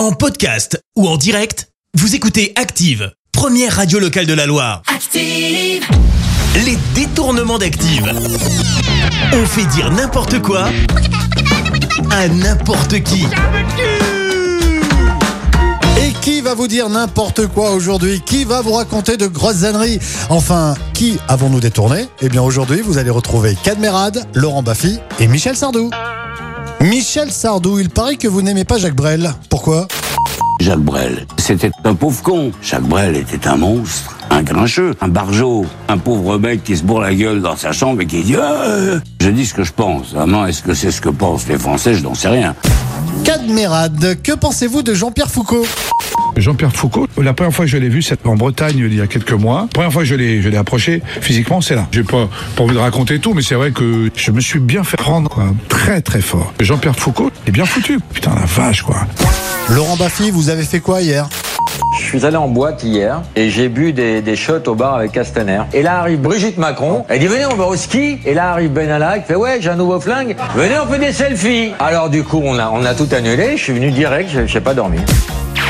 En podcast ou en direct, vous écoutez Active, première radio locale de la Loire. Active, Les détournements d'Active. On fait dire n'importe quoi à n'importe qui. Et qui va vous dire n'importe quoi aujourd'hui? Qui va vous raconter de grosses âneries? Enfin, qui avons-nous détourné? Eh bien aujourd'hui, vous allez retrouver Cadmerade, Laurent Baffy et Michel Sardou. Michel Sardou, il paraît que vous n'aimez pas Jacques Brel. Pourquoi? Jacques Brel, c'était un pauvre con. Jacques Brel était un monstre, un grincheux, un barjot, un pauvre mec qui se bourre la gueule dans sa chambre et qui dit Ah Je dis ce que je pense. Vraiment, est-ce que c'est ce que pensent les Français? Je n'en sais rien. Cadmerade, que pensez-vous de Jean-Pierre Foucault? Jean-Pierre Foucault, la première fois que je l'ai vu, c'était en Bretagne il y a quelques mois. La première fois que je l'ai, je l'ai approché physiquement, c'est là. J'ai pas, pas envie de raconter tout, mais c'est vrai que je me suis bien fait prendre, quoi. Très, très fort. Jean-Pierre Foucault est bien foutu. Putain, la vache, quoi. Laurent Baffy, vous avez fait quoi hier? Je suis allé en boîte hier et j'ai bu des, des shots au bar avec Castaner. Et là arrive Brigitte Macron. Elle dit venez on va au ski. Et là arrive Benalla qui fait ouais j'ai un nouveau flingue. Venez on fait des selfies. Alors du coup on a on a tout annulé. Je suis venu direct. Je j'ai pas dormi.